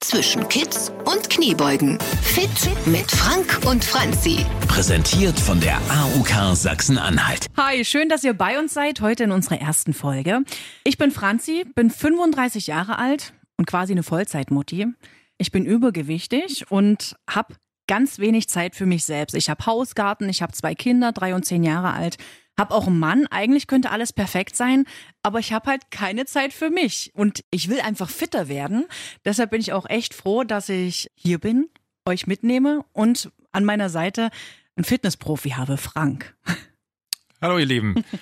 zwischen Kids und Kniebeugen. Fit mit Frank und Franzi. Präsentiert von der AUK Sachsen-Anhalt. Hi, schön, dass ihr bei uns seid heute in unserer ersten Folge. Ich bin Franzi, bin 35 Jahre alt und quasi eine Vollzeitmutti. Ich bin übergewichtig und habe ganz wenig Zeit für mich selbst. Ich habe Hausgarten, ich habe zwei Kinder, drei und zehn Jahre alt, habe auch einen Mann. Eigentlich könnte alles perfekt sein, aber ich habe halt keine Zeit für mich. Und ich will einfach fitter werden. Deshalb bin ich auch echt froh, dass ich hier bin, euch mitnehme und an meiner Seite einen Fitnessprofi habe, Frank. Hallo ihr Lieben.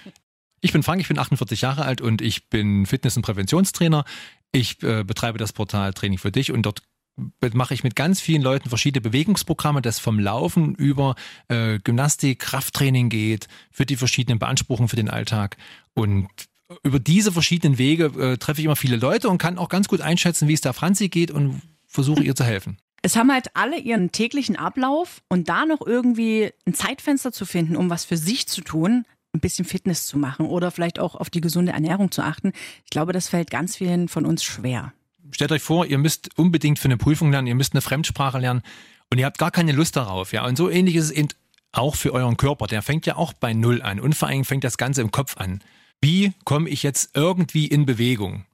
Ich bin Frank, ich bin 48 Jahre alt und ich bin Fitness- und Präventionstrainer. Ich äh, betreibe das Portal Training für dich und dort mache ich mit ganz vielen Leuten verschiedene Bewegungsprogramme, das vom Laufen über äh, Gymnastik, Krafttraining geht, für die verschiedenen Beanspruchungen für den Alltag. Und über diese verschiedenen Wege äh, treffe ich immer viele Leute und kann auch ganz gut einschätzen, wie es der Franzi geht und versuche ihr zu helfen. Es haben halt alle ihren täglichen Ablauf und da noch irgendwie ein Zeitfenster zu finden, um was für sich zu tun, ein bisschen Fitness zu machen oder vielleicht auch auf die gesunde Ernährung zu achten. Ich glaube, das fällt ganz vielen von uns schwer stellt euch vor, ihr müsst unbedingt für eine Prüfung lernen, ihr müsst eine Fremdsprache lernen und ihr habt gar keine Lust darauf. Ja, und so ähnlich ist es eben auch für euren Körper. Der fängt ja auch bei Null an und vor allem fängt das Ganze im Kopf an. Wie komme ich jetzt irgendwie in Bewegung?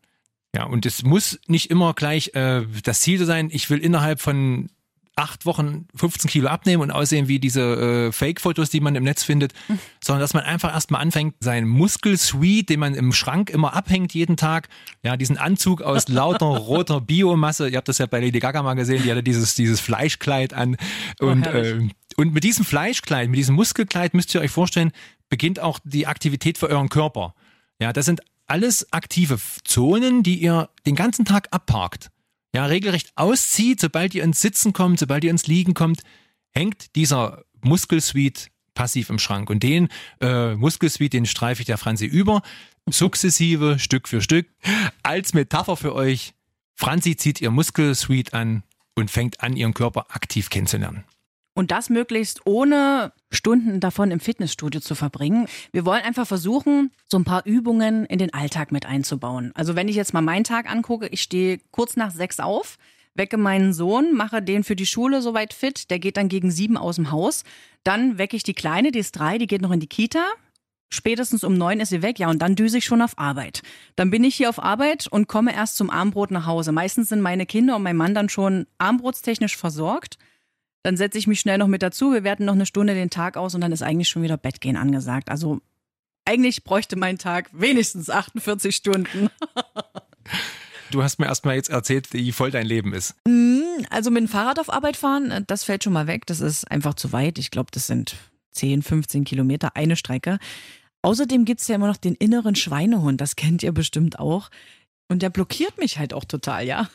Ja, und es muss nicht immer gleich äh, das Ziel sein, ich will innerhalb von acht Wochen 15 Kilo abnehmen und aussehen wie diese äh, Fake-Fotos, die man im Netz findet, mhm. sondern dass man einfach erstmal anfängt, seinen Muskelsuite, den man im Schrank immer abhängt jeden Tag, ja, diesen Anzug aus lauter roter Biomasse, ihr habt das ja bei Lady Gaga mal gesehen, die hatte dieses, dieses Fleischkleid an oh, und, oh, äh, und mit diesem Fleischkleid, mit diesem Muskelkleid müsst ihr euch vorstellen, beginnt auch die Aktivität für euren Körper. Ja, das sind alles aktive Zonen, die ihr den ganzen Tag abparkt ja, regelrecht auszieht, sobald ihr ins Sitzen kommt, sobald ihr ins Liegen kommt, hängt dieser Muskelsuite passiv im Schrank. Und den äh, Muskelsuite, den streife ich der Franzi über, sukzessive, Stück für Stück. Als Metapher für euch, Franzi zieht ihr Muskelsuite an und fängt an, ihren Körper aktiv kennenzulernen. Und das möglichst ohne Stunden davon im Fitnessstudio zu verbringen. Wir wollen einfach versuchen, so ein paar Übungen in den Alltag mit einzubauen. Also wenn ich jetzt mal meinen Tag angucke, ich stehe kurz nach sechs auf, wecke meinen Sohn, mache den für die Schule soweit fit, der geht dann gegen sieben aus dem Haus. Dann wecke ich die Kleine, die ist drei, die geht noch in die Kita. Spätestens um neun ist sie weg, ja, und dann düse ich schon auf Arbeit. Dann bin ich hier auf Arbeit und komme erst zum Armbrot nach Hause. Meistens sind meine Kinder und mein Mann dann schon armbrotstechnisch versorgt. Dann setze ich mich schnell noch mit dazu. Wir werten noch eine Stunde den Tag aus und dann ist eigentlich schon wieder Bettgehen angesagt. Also eigentlich bräuchte mein Tag wenigstens 48 Stunden. Du hast mir erstmal jetzt erzählt, wie voll dein Leben ist. Mhm, also mit dem Fahrrad auf Arbeit fahren, äh, das fällt schon mal weg. Das ist einfach zu weit. Ich glaube, das sind 10, 15 Kilometer eine Strecke. Außerdem gibt es ja immer noch den inneren Schweinehund. Das kennt ihr bestimmt auch. Und der blockiert mich halt auch total, ja.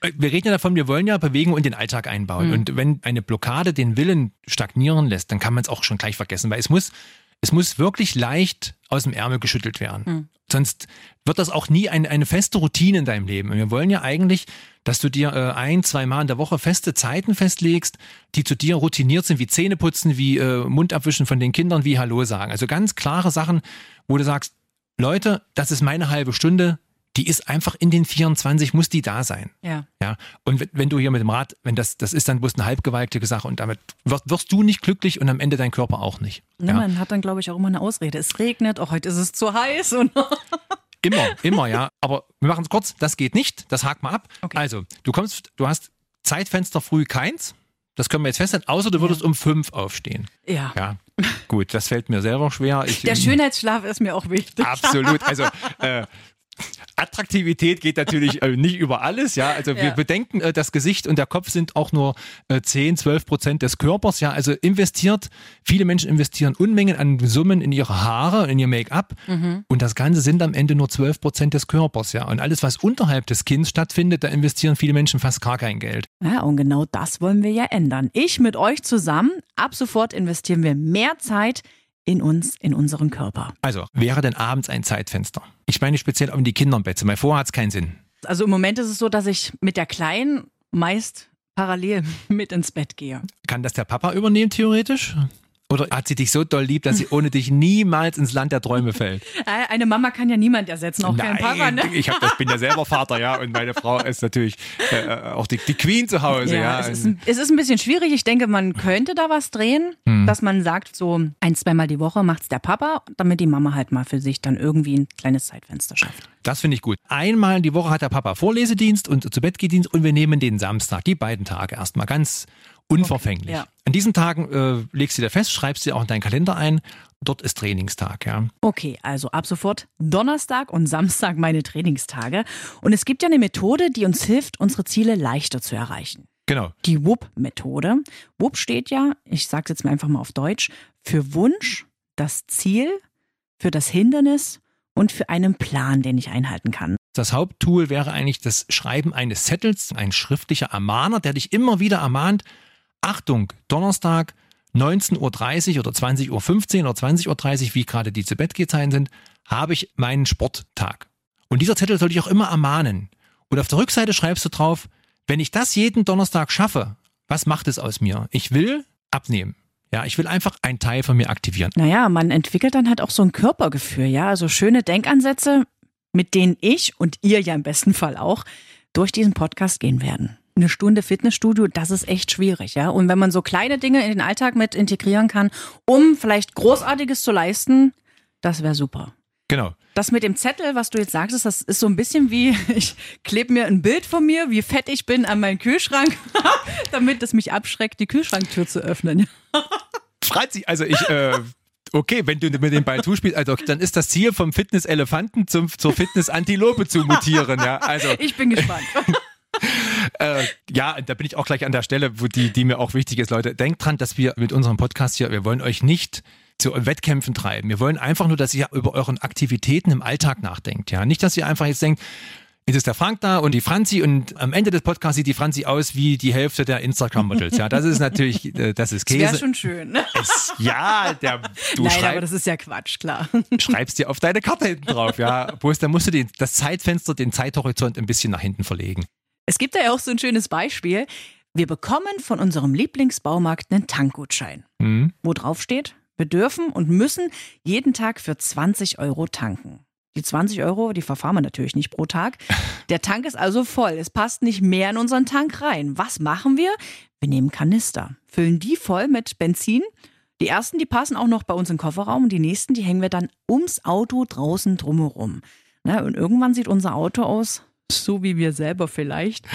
Äh, wir reden ja davon, wir wollen ja Bewegung in den Alltag einbauen. Mhm. Und wenn eine Blockade den Willen stagnieren lässt, dann kann man es auch schon gleich vergessen, weil es muss, es muss wirklich leicht aus dem Ärmel geschüttelt werden. Mhm. Sonst wird das auch nie ein, eine feste Routine in deinem Leben. Und wir wollen ja eigentlich, dass du dir äh, ein, zwei Mal in der Woche feste Zeiten festlegst, die zu dir routiniert sind, wie Zähneputzen, wie äh, Mund abwischen von den Kindern, wie Hallo sagen. Also ganz klare Sachen, wo du sagst, Leute, das ist meine halbe Stunde, die ist einfach in den 24, muss die da sein. Ja. Ja. Und wenn, du hier mit dem Rad, wenn das, das ist dann bloß eine halbgewaltige Sache und damit wirst, wirst du nicht glücklich und am Ende dein Körper auch nicht. Ja, ja. man hat dann, glaube ich, auch immer eine Ausrede. Es regnet, auch heute ist es zu heiß und. immer, immer, ja. Aber wir machen es kurz, das geht nicht, das hakt mal ab. Okay. Also, du kommst, du hast Zeitfenster früh keins. Das können wir jetzt feststellen, außer du würdest ja. um fünf aufstehen. Ja. Ja. Gut, das fällt mir selber schwer. Ich, Der Schönheitsschlaf ist mir auch wichtig. Absolut. Also äh, Attraktivität geht natürlich äh, nicht über alles, ja. Also ja. wir bedenken, äh, das Gesicht und der Kopf sind auch nur äh, 10, 12 Prozent des Körpers, ja. Also investiert, viele Menschen investieren Unmengen an Summen in ihre Haare, in ihr Make-up mhm. und das Ganze sind am Ende nur 12 Prozent des Körpers, ja. Und alles, was unterhalb des Kinns stattfindet, da investieren viele Menschen fast gar kein Geld. Ja, und genau das wollen wir ja ändern. Ich mit euch zusammen, ab sofort investieren wir mehr Zeit in uns, in unseren Körper. Also, wäre denn abends ein Zeitfenster? Ich meine speziell um die Kinder im Bett. Weil vorher hat es keinen Sinn. Also im Moment ist es so, dass ich mit der Kleinen meist parallel mit ins Bett gehe. Kann das der Papa übernehmen, theoretisch? Oder hat sie dich so doll lieb, dass sie ohne dich niemals ins Land der Träume fällt? Äh, Eine Mama kann ja niemand ersetzen, auch kein Papa. Ne? ich hab, das bin ja selber Vater, ja, und meine Frau ist natürlich äh, auch die, die Queen zu Hause, ja. Es, ist ein, es ist ein bisschen schwierig. Ich denke, man könnte da was drehen, Hm. dass man sagt, so ein, zweimal die Woche macht's der Papa, damit die Mama halt mal für sich dann irgendwie ein kleines Zeitfenster schafft. Das finde ich gut. Einmal die Woche hat der Papa Vorlesedienst und zu Bett und wir nehmen den Samstag, die beiden Tage erstmal ganz unverfänglich. Okay, ja. An diesen Tagen äh, legst du dir fest, schreibst dir auch in deinen Kalender ein, dort ist Trainingstag, ja. Okay, also ab sofort Donnerstag und Samstag meine Trainingstage. Und es gibt ja eine Methode, die uns hilft, unsere Ziele leichter zu erreichen. Genau. Die WUP-Methode. WUP steht ja, ich sage jetzt mal einfach mal auf Deutsch, für Wunsch, das Ziel, für das Hindernis und für einen Plan, den ich einhalten kann. Das Haupttool wäre eigentlich das Schreiben eines Zettels, ein schriftlicher Ermahner, der dich immer wieder ermahnt, Achtung, Donnerstag 19.30 Uhr oder 20.15 Uhr oder 20.30 Uhr, wie gerade die zu Bett Zeiten sind, habe ich meinen Sporttag. Und dieser Zettel soll dich auch immer ermahnen. Und auf der Rückseite schreibst du drauf, wenn ich das jeden Donnerstag schaffe, was macht es aus mir? Ich will abnehmen. Ja, ich will einfach einen Teil von mir aktivieren. Naja, man entwickelt dann halt auch so ein Körpergefühl, ja. Also schöne Denkansätze, mit denen ich und ihr ja im besten Fall auch durch diesen Podcast gehen werden. Eine Stunde Fitnessstudio, das ist echt schwierig, ja. Und wenn man so kleine Dinge in den Alltag mit integrieren kann, um vielleicht Großartiges zu leisten, das wäre super. Genau. Das mit dem Zettel, was du jetzt sagst, das ist so ein bisschen wie, ich klebe mir ein Bild von mir, wie fett ich bin an meinen Kühlschrank, damit es mich abschreckt, die Kühlschranktür zu öffnen. Franzi, also ich, äh, okay, wenn du mit dem Ball zuspielst, also dann ist das Ziel vom Fitness-Elefanten zum, zur Fitness-Antilope zu mutieren, ja. Also, Ich bin gespannt. Äh, ja, da bin ich auch gleich an der Stelle, wo die, die mir auch wichtig ist, Leute. Denkt dran, dass wir mit unserem Podcast hier, wir wollen euch nicht zu Wettkämpfen treiben. Wir wollen einfach nur, dass ihr über euren Aktivitäten im Alltag nachdenkt, ja. Nicht, dass ihr einfach jetzt denkt, Jetzt ist der Frank da und die Franzi und am Ende des Podcasts sieht die Franzi aus wie die Hälfte der Instagram-Models. Ja, das ist natürlich, äh, das ist Das Käse. wäre schon schön. Ne? Es- ja, der, du Nein, schreib, aber das ist ja Quatsch, klar. schreibst dir auf deine Karte hinten drauf. Ja, bloß da musst du den, das Zeitfenster, den Zeithorizont ein bisschen nach hinten verlegen. Es gibt da ja auch so ein schönes Beispiel. Wir bekommen von unserem Lieblingsbaumarkt einen Tankgutschein, Mhm. wo drauf steht, wir dürfen und müssen jeden Tag für 20 Euro tanken. Die 20 Euro, die verfahren wir natürlich nicht pro Tag. Der Tank ist also voll. Es passt nicht mehr in unseren Tank rein. Was machen wir? Wir nehmen Kanister, füllen die voll mit Benzin. Die ersten, die passen auch noch bei uns im Kofferraum und die nächsten, die hängen wir dann ums Auto draußen drumherum. Na, und irgendwann sieht unser Auto aus, so wie wir selber vielleicht.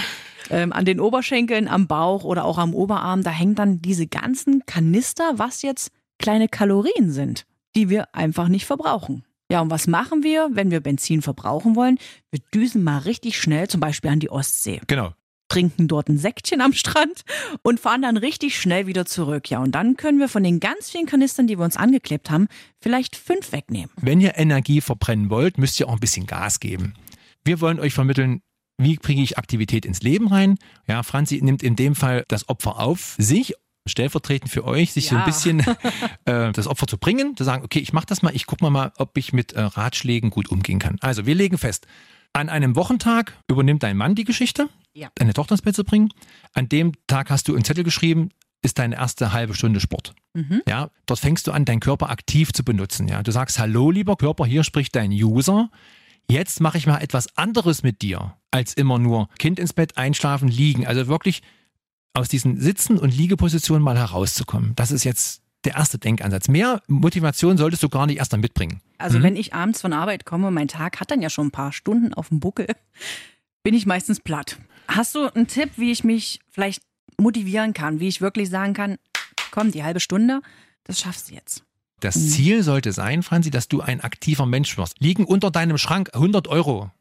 Ähm, an den Oberschenkeln, am Bauch oder auch am Oberarm, da hängen dann diese ganzen Kanister, was jetzt kleine Kalorien sind, die wir einfach nicht verbrauchen. Ja, und was machen wir, wenn wir Benzin verbrauchen wollen? Wir düsen mal richtig schnell, zum Beispiel an die Ostsee Genau. trinken dort ein Säckchen am Strand und fahren dann richtig schnell wieder zurück. Ja, und dann können wir von den ganz vielen Kanistern, die wir uns angeklebt haben, vielleicht fünf wegnehmen. Wenn ihr Energie verbrennen wollt, müsst ihr auch ein bisschen Gas geben. Wir wollen euch vermitteln, wie kriege ich Aktivität ins Leben rein? Ja, Franzi nimmt in dem Fall das Opfer auf sich, stellvertretend für euch, sich so ein Ja. bisschen äh, das Opfer zu bringen, zu sagen, okay, ich mache das mal, ich gucke mal, mal, ob ich mit äh, Ratschlägen gut umgehen kann. Also wir legen fest, an einem Wochentag übernimmt dein Mann die Geschichte, Ja. deine Tochter ins Bett zu bringen. An dem Tag hast du einen Zettel geschrieben, ist deine erste halbe Stunde Sport. Mhm. Ja, dort fängst du an, deinen Körper aktiv zu benutzen. Ja, du sagst, hallo, lieber Körper, hier spricht dein User. Jetzt mache ich mal etwas anderes mit dir, als immer nur Kind ins Bett, einschlafen, liegen. Also wirklich aus diesen Sitzen- und Liegepositionen mal herauszukommen. Das ist jetzt der erste Denkansatz. Mehr Motivation solltest du gar nicht erst dann mitbringen. Also Mhm. wenn ich abends von Arbeit komme, mein Tag hat dann ja schon ein paar Stunden auf dem Buckel, bin ich meistens platt. Hast du einen Tipp, wie ich mich vielleicht motivieren kann, wie ich wirklich sagen kann, komm, die halbe Stunde, das schaffst du jetzt. Das Mhm. Ziel sollte sein, Franzi, dass du ein aktiver Mensch wirst. Liegen unter deinem Schrank 100 Euro.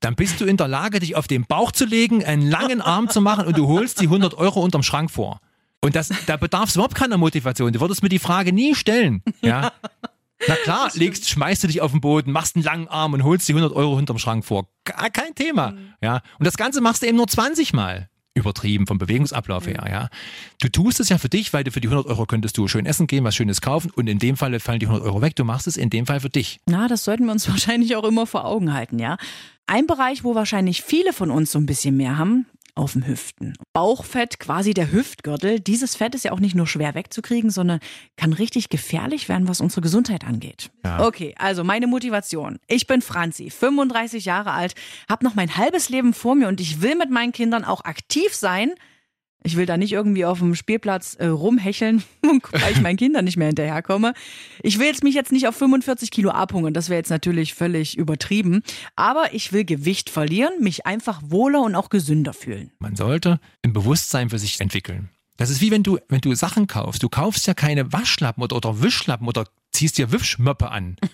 Dann bist du in der Lage, dich auf den Bauch zu legen, einen langen Arm zu machen und du holst die 100 Euro unterm Schrank vor. Und das, da bedarf es überhaupt keiner Motivation. Du würdest mir die Frage nie stellen. Ja? Na klar, legst, schmeißt du dich auf den Boden, machst einen langen Arm und holst die 100 Euro hinterm Schrank vor. Kein Thema. Ja? Und das Ganze machst du eben nur 20 Mal. Übertrieben vom Bewegungsablauf her, ja. Du tust es ja für dich, weil du für die 100 Euro könntest du schön essen gehen, was Schönes kaufen und in dem Fall fallen die 100 Euro weg. Du machst es in dem Fall für dich. Na, das sollten wir uns wahrscheinlich auch immer vor Augen halten, ja. Ein Bereich, wo wahrscheinlich viele von uns so ein bisschen mehr haben, auf den Hüften. Bauchfett, quasi der Hüftgürtel. Dieses Fett ist ja auch nicht nur schwer wegzukriegen, sondern kann richtig gefährlich werden, was unsere Gesundheit angeht. Ja. Okay, also meine Motivation. Ich bin Franzi, 35 Jahre alt, habe noch mein halbes Leben vor mir und ich will mit meinen Kindern auch aktiv sein. Ich will da nicht irgendwie auf dem Spielplatz äh, rumhecheln, weil ich meinen Kindern nicht mehr hinterherkomme. Ich will jetzt mich jetzt nicht auf 45 Kilo abhungern, das wäre jetzt natürlich völlig übertrieben. Aber ich will Gewicht verlieren, mich einfach wohler und auch gesünder fühlen. Man sollte ein Bewusstsein für sich entwickeln. Das ist wie wenn du, wenn du Sachen kaufst. Du kaufst ja keine Waschlappen oder, oder Wischlappen oder ziehst dir Wischmöppe an.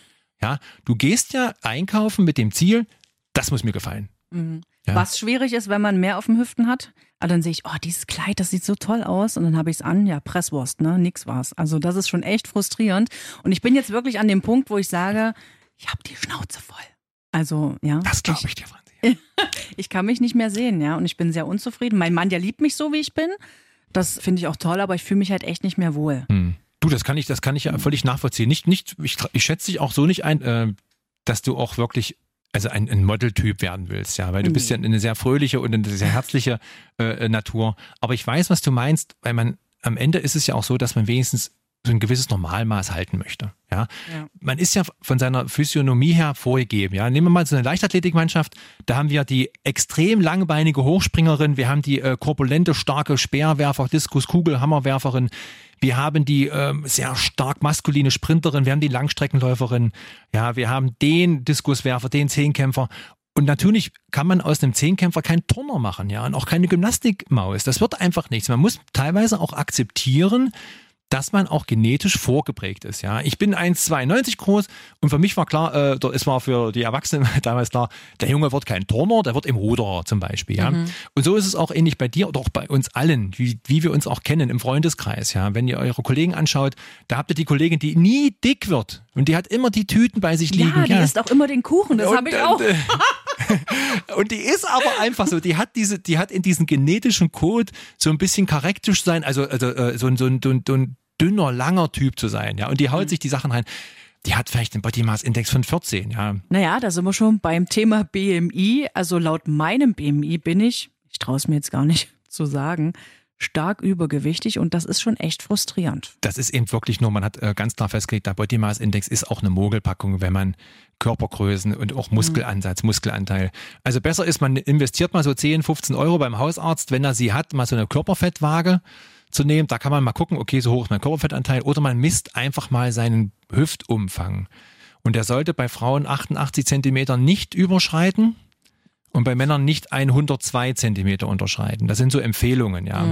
Ja, du gehst ja einkaufen mit dem Ziel, das muss mir gefallen. Ja. Was schwierig ist, wenn man mehr auf den Hüften hat. Aber dann sehe ich, oh, dieses Kleid, das sieht so toll aus. Und dann habe ich es an, ja, Presswurst, ne? Nix war's. Also das ist schon echt frustrierend. Und ich bin jetzt wirklich an dem Punkt, wo ich sage, ich habe die Schnauze voll. Also, ja. Das glaube ich dir, Franzi. Ich kann mich nicht mehr sehen, ja. Und ich bin sehr unzufrieden. Mein Mann, der liebt mich so, wie ich bin. Das finde ich auch toll, aber ich fühle mich halt echt nicht mehr wohl. Hm. Du, das kann ich, das kann ich ja völlig nachvollziehen. Nicht, nicht, ich, ich schätze dich auch so nicht ein, äh, dass du auch wirklich also ein, ein Modeltyp werden willst, ja, weil du bist ja eine sehr fröhliche und eine sehr herzliche äh, Natur. Aber ich weiß, was du meinst, weil man am Ende ist es ja auch so, dass man wenigstens so ein gewisses Normalmaß halten möchte. Ja? Ja. Man ist ja von seiner Physiognomie her vorgegeben. Ja? Nehmen wir mal so eine Leichtathletikmannschaft, da haben wir die extrem langbeinige Hochspringerin, wir haben die äh, korpulente, starke Speerwerfer, Diskus, Kugel, Hammerwerferin, wir haben die ähm, sehr stark maskuline Sprinterin, wir haben die Langstreckenläuferin, ja, wir haben den Diskuswerfer, den Zehnkämpfer. Und natürlich kann man aus einem Zehnkämpfer keinen Turner machen, ja, und auch keine Gymnastikmaus. Das wird einfach nichts. Man muss teilweise auch akzeptieren, dass man auch genetisch vorgeprägt ist. Ja, ich bin 1,92 groß und für mich war klar, äh, es war für die Erwachsenen damals klar, der Junge wird kein Turner, der wird im Ruderer zum Beispiel. Ja, und so ist es auch ähnlich bei dir oder auch bei uns allen, wie, wie wir uns auch kennen im Freundeskreis. Ja, wenn ihr eure Kollegen anschaut, da habt ihr die Kollegin, die nie dick wird und die hat immer die Tüten bei sich liegen. Ja, die isst auch immer den Kuchen, das habe ich auch. Und, äh, und die ist aber einfach so, die hat diese, die hat in diesem genetischen Code so ein bisschen charakterisch sein, also, also äh, so, ein- so, ein, so, ein, so ein dünner, langer Typ zu sein, ja. Und die Mhm. haut sich die Sachen rein. Die hat vielleicht einen Body Mass Index von 14, ja. Naja, da sind wir schon beim Thema BMI. Also laut meinem BMI bin ich, ich traue es mir jetzt gar nicht zu sagen, stark übergewichtig und das ist schon echt frustrierend. Das ist eben wirklich nur, man hat äh, ganz klar festgelegt, der Body Mass Index ist auch eine Mogelpackung, wenn man Körpergrößen und auch Muskelansatz, Muskelanteil. Also besser ist, man investiert mal so 10, 15 Euro beim Hausarzt, wenn er sie hat, mal so eine Körperfettwaage zu nehmen. Da kann man mal gucken, okay, so hoch ist mein Körperfettanteil. Oder man misst einfach mal seinen Hüftumfang. Und der sollte bei Frauen 88 Zentimeter nicht überschreiten und bei Männern nicht 102 Zentimeter unterschreiten. Das sind so Empfehlungen, ja.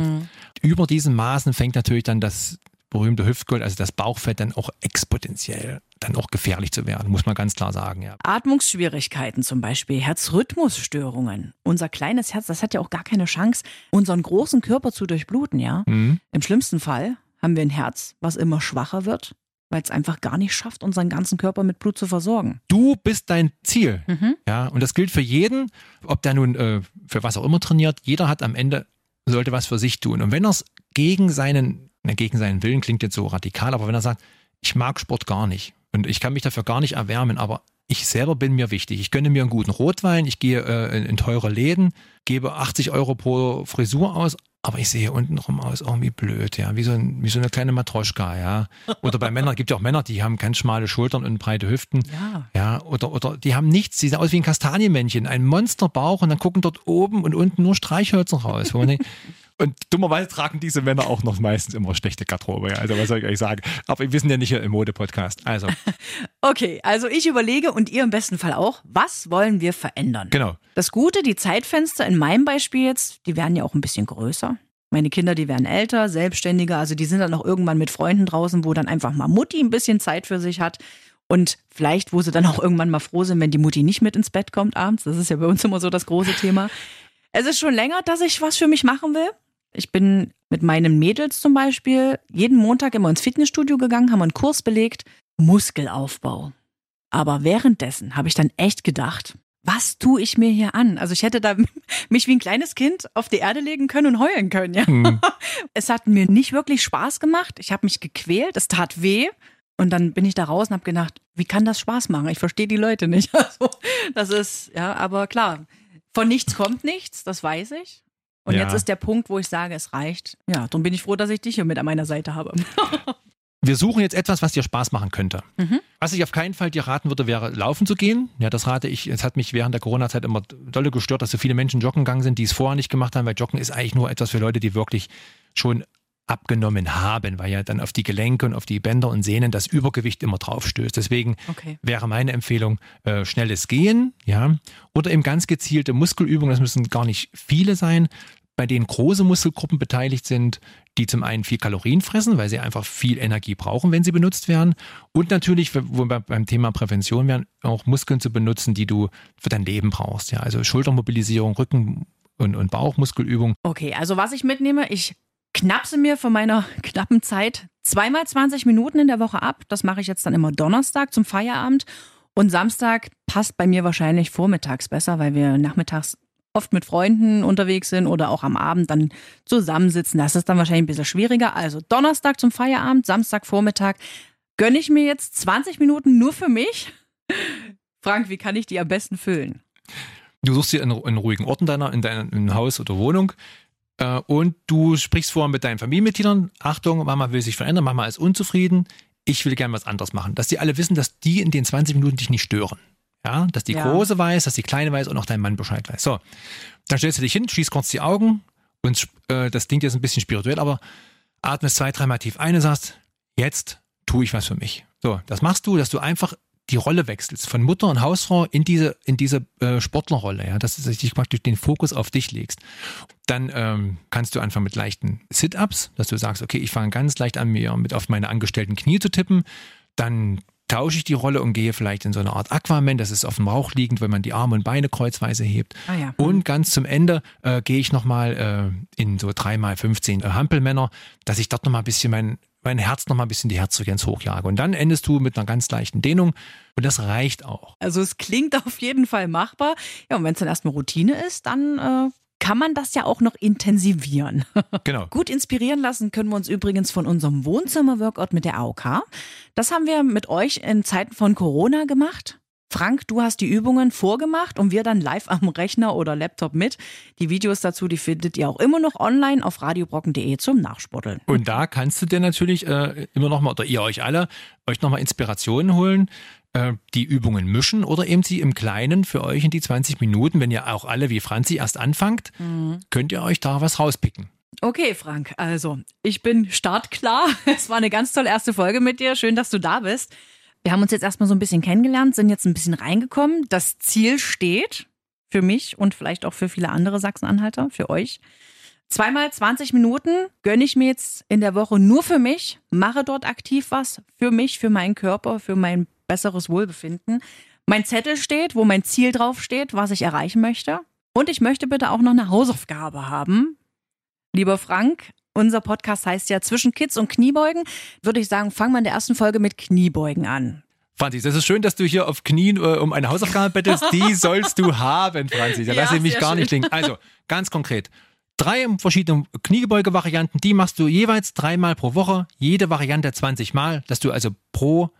Über diesen Maßen fängt natürlich dann das berühmte Hüftgold, also das Bauchfett, dann auch exponentiell dann auch gefährlich zu werden, muss man ganz klar sagen, ja. Atmungsschwierigkeiten zum Beispiel, Herzrhythmusstörungen. Unser kleines Herz, das hat ja auch gar keine Chance, unseren großen Körper zu durchbluten, ja. Mhm. Im schlimmsten Fall haben wir ein Herz, was immer schwacher wird, weil es einfach gar nicht schafft, unseren ganzen Körper mit Blut zu versorgen. Du bist dein Ziel. Mhm. Ja, und das gilt für jeden, ob der nun äh, für was auch immer trainiert. Jeder hat am Ende, sollte was für sich tun. Und wenn er es gegen seinen, na, gegen seinen Willen klingt jetzt so radikal, aber wenn er sagt, ich mag Sport gar nicht und ich kann mich dafür gar nicht erwärmen, aber ich selber bin mir wichtig. Ich gönne mir einen guten Rotwein, ich gehe äh, in, in teure Läden, gebe 80 Euro pro Frisur aus, aber ich sehe untenrum aus irgendwie blöd, ja, wie so, ein, wie so eine kleine Matroschka, ja. Oder bei Männern, gibt ja auch Männer, die haben ganz schmale Schultern und breite Hüften. Ja. Ja, oder, oder die haben nichts, die sehen aus wie ein Kastanienmännchen, ein Monsterbauch und dann gucken dort oben und unten nur Streichhölzer raus. Wo man denkt, und dummerweise tragen diese Männer auch noch meistens immer schlechte Garderobe. Also was soll ich euch sagen? Aber wir sind ja nicht hier im Mode-Podcast. Also, Okay, also ich überlege und ihr im besten Fall auch, was wollen wir verändern? genau. Das Gute, die Zeitfenster in meinem Beispiel jetzt, die werden ja auch ein bisschen größer. Meine Kinder, die werden älter, selbstständiger, also die sind dann auch irgendwann mit Freunden draußen, wo dann einfach mal Mutti ein bisschen Zeit für sich hat. Und vielleicht, wo sie dann auch irgendwann mal froh sind, wenn die Mutti nicht mit ins Bett kommt abends. Das ist ja bei uns immer so das große Thema. Es ist schon länger, dass ich was für mich machen will. Ich bin mit meinen Mädels zum Beispiel jeden Montag immer ins Fitnessstudio gegangen, haben einen Kurs belegt, Muskelaufbau. Aber währenddessen habe ich dann echt gedacht, was tue ich mir hier an? Also ich hätte da mich wie ein kleines Kind auf die Erde legen können und heulen können, ja. Hm. Es hat mir nicht wirklich Spaß gemacht. Ich habe mich gequält, es tat weh. Und dann bin ich da raus und habe gedacht, wie kann das Spaß machen? Ich verstehe die Leute nicht. Also, das ist, ja, aber klar, von nichts kommt nichts, das weiß ich. Und Ja. jetzt ist der Punkt, wo ich sage, es reicht. Ja, darum bin ich froh, dass ich dich hier mit an meiner Seite habe. Wir suchen jetzt etwas, was dir Spaß machen könnte. Mhm. Was ich auf keinen Fall dir raten würde, wäre laufen zu gehen. Ja, das rate ich. Es hat mich während der Corona-Zeit immer dolle gestört, dass so viele Menschen joggen gegangen sind, die es vorher nicht gemacht haben, weil Joggen ist eigentlich nur etwas für Leute, die wirklich schon abgenommen haben, weil ja dann auf die Gelenke und auf die Bänder und Sehnen das Übergewicht immer drauf stößt. Deswegen Okay. wäre meine Empfehlung äh, schnelles Gehen, ja, oder eben ganz gezielte Muskelübungen. Das müssen gar nicht viele sein, bei denen große Muskelgruppen beteiligt sind, die zum einen viel Kalorien fressen, weil sie einfach viel Energie brauchen, wenn sie benutzt werden. Und natürlich, wo wir beim Thema Prävention wären, auch Muskeln zu benutzen, die du für dein Leben brauchst. Ja, also Schultermobilisierung, Rücken- und, und Bauchmuskelübung. Okay, also was ich mitnehme, ich knapse mir von meiner knappen Zeit zweimal 20 Minuten in der Woche ab. Das mache ich jetzt dann immer Donnerstag zum Feierabend. Und Samstag passt bei mir wahrscheinlich vormittags besser, weil wir nachmittags oft mit Freunden unterwegs sind oder auch am Abend dann zusammensitzen. Das ist dann wahrscheinlich ein bisschen schwieriger. Also Donnerstag zum Feierabend, Samstag Vormittag gönne ich mir jetzt 20 Minuten nur für mich. Frank, wie kann ich die am besten füllen? Du suchst dir einen, einen ruhigen Ort in deiner, in deinem in Haus oder Wohnung und du sprichst vorher mit deinen Familienmitgliedern. Achtung, Mama will sich verändern, Mama ist unzufrieden. Ich will gerne was anderes machen. Dass die alle wissen, dass die in den 20 Minuten dich nicht stören. Ja, dass die Ja. Große weiß, dass die Kleine weiß und auch dein Mann Bescheid weiß. So, dann stellst du dich hin, schließt kurz die Augen und äh, das klingt jetzt ein bisschen spirituell, aber atmest zwei, dreimal tief ein und sagst, jetzt tue ich was für mich. So, das machst du, dass du einfach die Rolle wechselst von Mutter und Hausfrau in diese in diese äh, Sportlerrolle, ja, dass du dich praktisch den Fokus auf dich legst. Dann ähm, kannst du anfangen mit leichten Sit-ups, dass du sagst, okay, ich fange ganz leicht an, mir mit auf meine angestellten Knie zu tippen. Dann tausche ich die Rolle und gehe vielleicht in so eine Art Aquaman, das ist auf dem Bauch liegend, wenn man die Arme und Beine kreuzweise hebt. Ah ja. Und ganz zum Ende äh, gehe ich nochmal äh, in so 3x15 äh, Hampelmänner, dass ich dort nochmal ein bisschen mein, mein Herz nochmal ein bisschen die Herzfrequenz hochjage. Und dann endest du mit einer ganz leichten Dehnung und das reicht auch. Also es klingt auf jeden Fall machbar. Ja, und wenn es dann erstmal Routine ist, dann äh, kann man das ja auch noch intensivieren. Genau. Gut inspirieren lassen können wir uns übrigens von unserem Wohnzimmer-Workout mit der AOK. Das haben wir mit euch in Zeiten von Corona gemacht. Frank, du hast die Übungen vorgemacht und wir dann live am Rechner oder Laptop mit. Die Videos dazu, die findet ihr auch immer noch online auf radiobrocken.de zum Nachspotteln. Und da kannst du dir natürlich äh, immer nochmal, oder ihr euch alle, euch nochmal Inspirationen holen, äh, die Übungen mischen oder eben sie im Kleinen für euch in die 20 Minuten, wenn ihr auch alle wie Franzi erst anfangt, könnt ihr euch da was rauspicken. Okay, Frank, also ich bin startklar. Es war eine ganz tolle erste Folge mit dir. Schön, dass du da bist. Wir haben uns jetzt erstmal so ein bisschen kennengelernt, sind jetzt ein bisschen reingekommen. Das Ziel steht für mich und vielleicht auch für viele andere Sachsen-Anhalter, für euch. Zweimal 20 Minuten gönne ich mir jetzt in der Woche nur für mich, mache dort aktiv was für mich, für meinen Körper, für mein besseres Wohlbefinden. Mein Zettel steht, wo mein Ziel draufsteht, was ich erreichen möchte. Und ich möchte bitte auch noch eine Hausaufgabe haben, Lieber Frank, unser Podcast heißt ja Zwischen Kids und Kniebeugen. Würde ich sagen, fangen wir in der ersten Folge mit Kniebeugen an. Franzi, das ist schön, dass du hier auf Knien äh, um eine Hausaufgabe bettelst. Die sollst du haben, Franzi. Da Ja, lasse ich mich gar schön. nicht denken. Also, ganz konkret. Drei verschiedene Kniegebeuge-Varianten, die machst du jeweils dreimal pro Woche, jede Variante 20 Mal, dass du also pro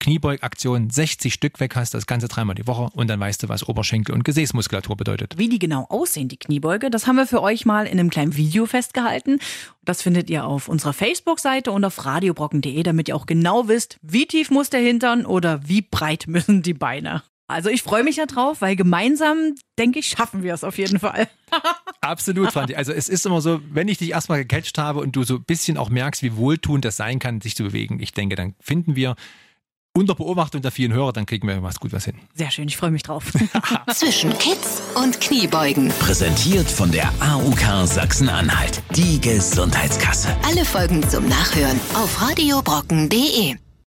Kniebeugaktion 60 Stück weg hast, das Ganze dreimal die Woche und dann weißt du, was Oberschenkel- und Gesäßmuskulatur bedeutet. Wie die genau aussehen, die Kniebeuge, das haben wir für euch mal in einem kleinen Video festgehalten. Das findet ihr auf unserer Facebook-Seite und auf radiobrocken.de, damit ihr auch genau wisst, wie tief muss der Hintern oder wie breit müssen die Beine. Also ich freue mich ja drauf, weil gemeinsam, denke ich, schaffen wir es auf jeden Fall. Absolut, Franzi. Also es ist immer so, wenn ich dich erstmal gecatcht habe und du so ein bisschen auch merkst, wie wohltuend das sein kann, sich zu bewegen, ich denke, dann finden wir unter Beobachtung der vielen Hörer, dann kriegen wir was gut was hin. Sehr schön, ich freue mich drauf. Zwischen Kids und Kniebeugen. Präsentiert von der AUK Sachsen-Anhalt. Die Gesundheitskasse. Alle Folgen zum Nachhören auf radiobrocken.de.